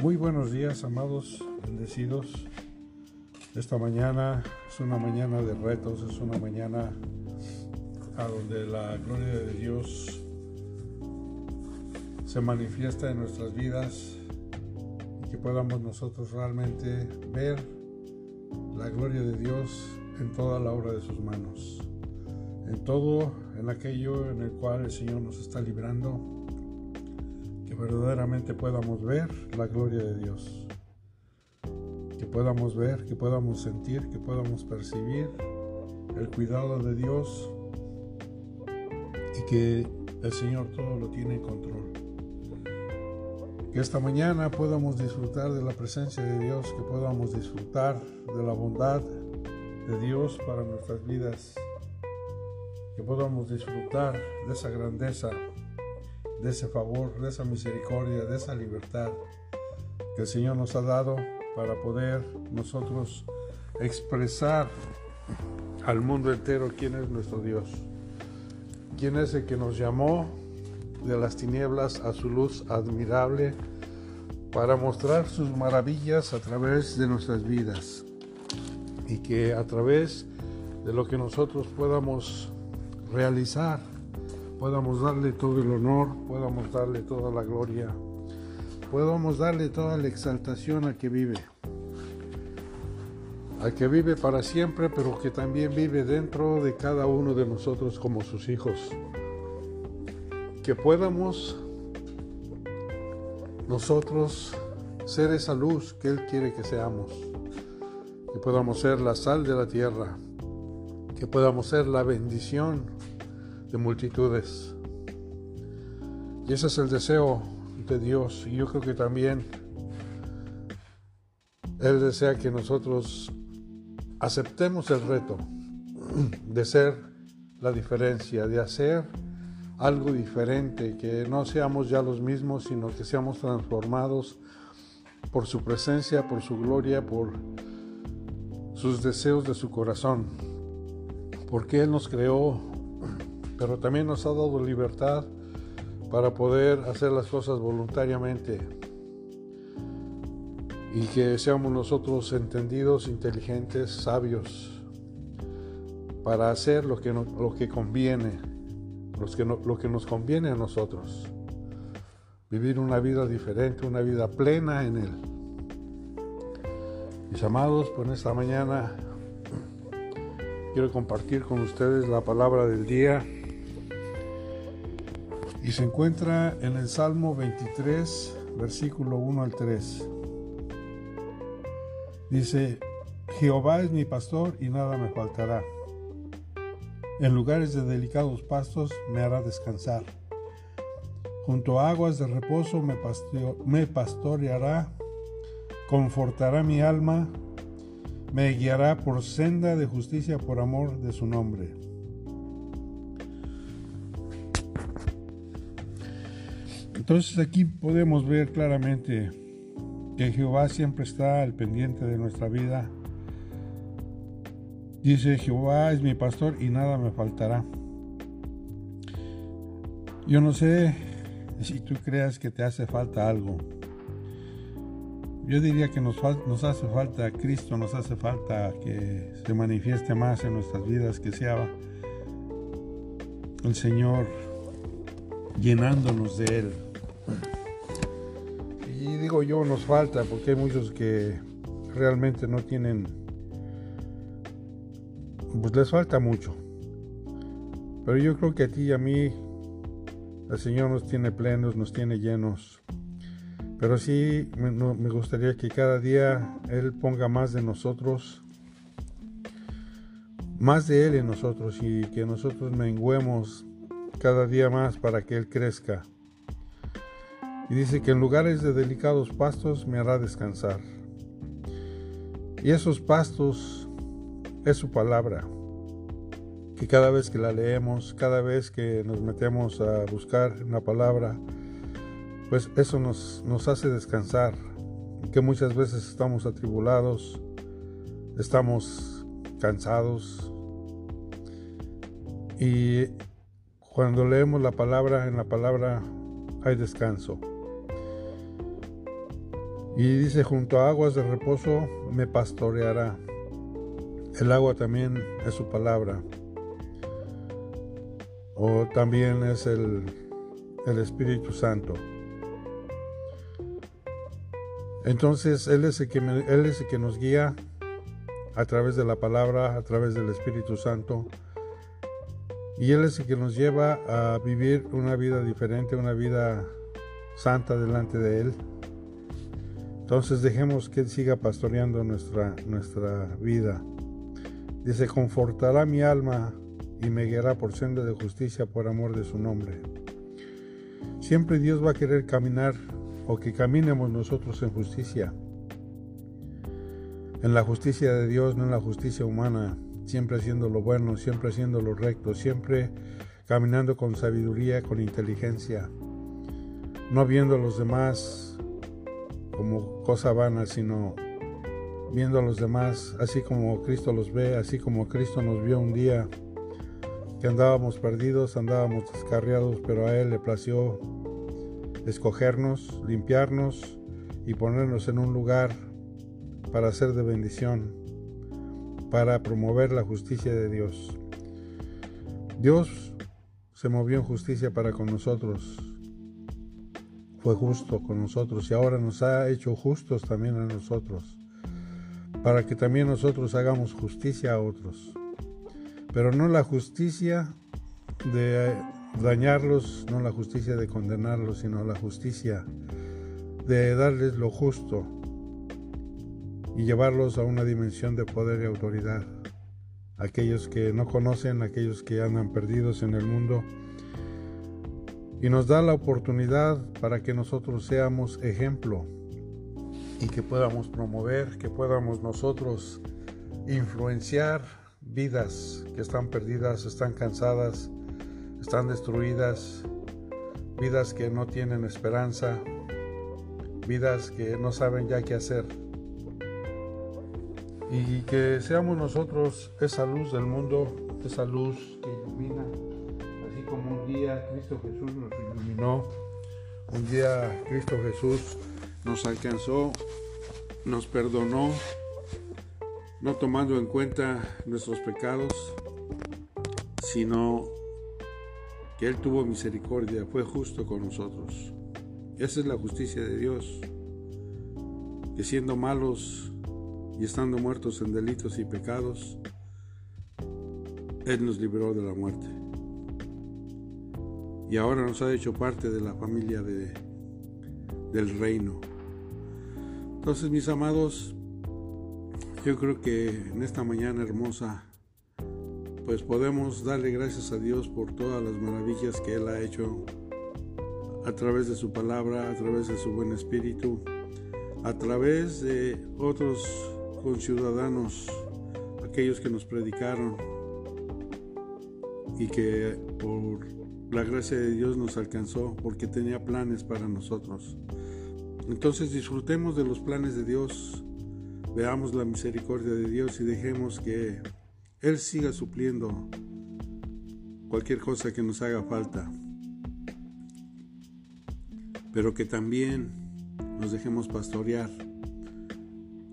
Muy buenos días, amados, bendecidos. Esta mañana es una mañana de retos, es una mañana a donde la gloria de Dios se manifiesta en nuestras vidas y que podamos nosotros realmente ver la gloria de Dios en toda la obra de sus manos, en todo, en aquello en el cual el Señor nos está librando verdaderamente podamos ver la gloria de Dios. Que podamos ver, que podamos sentir, que podamos percibir el cuidado de Dios y que el Señor todo lo tiene en control. Que esta mañana podamos disfrutar de la presencia de Dios, que podamos disfrutar de la bondad de Dios para nuestras vidas, que podamos disfrutar de esa grandeza de ese favor, de esa misericordia, de esa libertad que el Señor nos ha dado para poder nosotros expresar al mundo entero quién es nuestro Dios, quién es el que nos llamó de las tinieblas a su luz admirable para mostrar sus maravillas a través de nuestras vidas. Y que a través de lo que nosotros podamos realizar podamos darle todo el honor, podamos darle toda la gloria, podamos darle toda la exaltación al que vive, al que vive para siempre, pero que también vive dentro de cada uno de nosotros como sus hijos. Que podamos nosotros ser esa luz que Él quiere que seamos, que podamos ser la sal de la tierra, que podamos ser la bendición de multitudes. Y ese es el deseo de Dios. Y yo creo que también Él desea que nosotros aceptemos el reto de ser la diferencia, de hacer algo diferente, que no seamos ya los mismos, sino que seamos transformados por su presencia, por su gloria, por sus deseos de su corazón. Porque Él nos creó pero también nos ha dado libertad para poder hacer las cosas voluntariamente y que seamos nosotros entendidos, inteligentes, sabios, para hacer lo que, lo que conviene, que lo que nos conviene a nosotros. Vivir una vida diferente, una vida plena en Él. Mis amados, pues esta mañana quiero compartir con ustedes la palabra del día y se encuentra en el Salmo 23, versículo 1 al 3. Dice, Jehová es mi pastor y nada me faltará. En lugares de delicados pastos me hará descansar. Junto a aguas de reposo me, me pastoreará, confortará mi alma, me guiará por senda de justicia por amor de su nombre. Entonces aquí podemos ver claramente que Jehová siempre está al pendiente de nuestra vida. Dice, Jehová es mi pastor y nada me faltará. Yo no sé si tú creas que te hace falta algo. Yo diría que nos, hace falta Cristo, nos hace falta que se manifieste más en nuestras vidas, que sea el Señor llenándonos de Él. Yo, nos falta, porque hay muchos que realmente no tienen, pues les falta mucho. Pero yo creo que a ti y a mí, el Señor nos tiene plenos, nos tiene llenos. Pero sí me gustaría que cada día Él ponga más de nosotros, más de Él en nosotros y que nosotros menguemos cada día más para que Él crezca. Y dice que en lugares de delicados pastos me hará descansar. Y esos pastos es su palabra, que cada vez que la leemos, cada vez que nos metemos a buscar una palabra, pues eso nos, nos hace descansar, que muchas veces estamos atribulados, estamos cansados. Y cuando leemos la palabra, en la palabra hay descanso. Y dice, junto a aguas de reposo me pastoreará. El agua también es su palabra. O también es el, el Espíritu Santo. Entonces Él es, el que Él es el que nos guía a través de la palabra, a través del Espíritu Santo. Y Él es el que nos lleva a vivir una vida diferente, una vida santa delante de Él. Entonces dejemos que Él siga pastoreando nuestra, nuestra vida. Dice, confortará mi alma y me guiará por senda de justicia por amor de su nombre. Siempre Dios va a querer caminar o que caminemos nosotros en justicia. En la justicia de Dios, no en la justicia humana. Siempre haciendo lo bueno, siempre haciendo lo recto, siempre caminando con sabiduría, con inteligencia. No viendo a los demás como cosa vana, sino viendo a los demás así como Cristo los ve, así como Cristo nos vio un día que andábamos perdidos, andábamos descarriados, pero a Él le plació escogernos, limpiarnos y ponernos en un lugar para ser de bendición, para promover la justicia de Dios. Dios se movió en justicia para con nosotros, fue justo con nosotros y ahora nos ha hecho justos también a nosotros, para que también nosotros hagamos justicia a otros, pero no la justicia de dañarlos, no la justicia de condenarlos, sino la justicia de darles lo justo y llevarlos a una dimensión de poder y autoridad. Aquellos que no conocen, aquellos que andan perdidos en el mundo. Y nos da la oportunidad para que nosotros seamos ejemplo y que podamos promover, que podamos nosotros influenciar vidas que están perdidas, están cansadas, están destruidas, vidas que no tienen esperanza, vidas que no saben ya qué hacer. Y que seamos nosotros esa luz del mundo, esa luz que ilumina, día Cristo Jesús nos iluminó, un día Cristo Jesús nos alcanzó, nos perdonó, no tomando en cuenta nuestros pecados, sino que Él tuvo misericordia, fue justo con nosotros. Esa es la justicia de Dios, que siendo malos y estando muertos en delitos y pecados, Él nos libró de la muerte. Y ahora nos ha hecho parte de la familia de, del reino. Entonces, mis amados, yo creo que en esta mañana hermosa, pues podemos darle gracias a Dios por todas las maravillas que Él ha hecho a través de su palabra, a través de su buen espíritu, a través de otros conciudadanos, aquellos que nos predicaron y que por la gracia de Dios nos alcanzó porque tenía planes para nosotros. Entonces disfrutemos de los planes de Dios, veamos la misericordia de Dios y dejemos que él siga supliendo cualquier cosa que nos haga falta, pero que también nos dejemos pastorear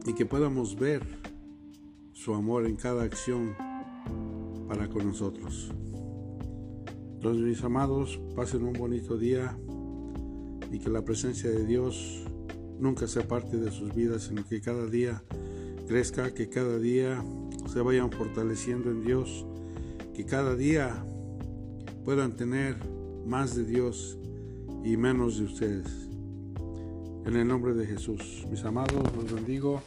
y que podamos ver su amor en cada acción para con nosotros. Entonces mis amados, pasen un bonito día y que la presencia de Dios nunca sea parte de sus vidas, sino que cada día crezca, que cada día se vayan fortaleciendo en Dios, que cada día puedan tener más de Dios y menos de ustedes. En el nombre de Jesús, mis amados, los bendigo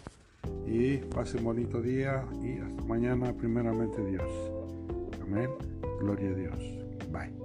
y pasen bonito día y hasta mañana primeramente Dios. Amén. Gloria a Dios. Bye.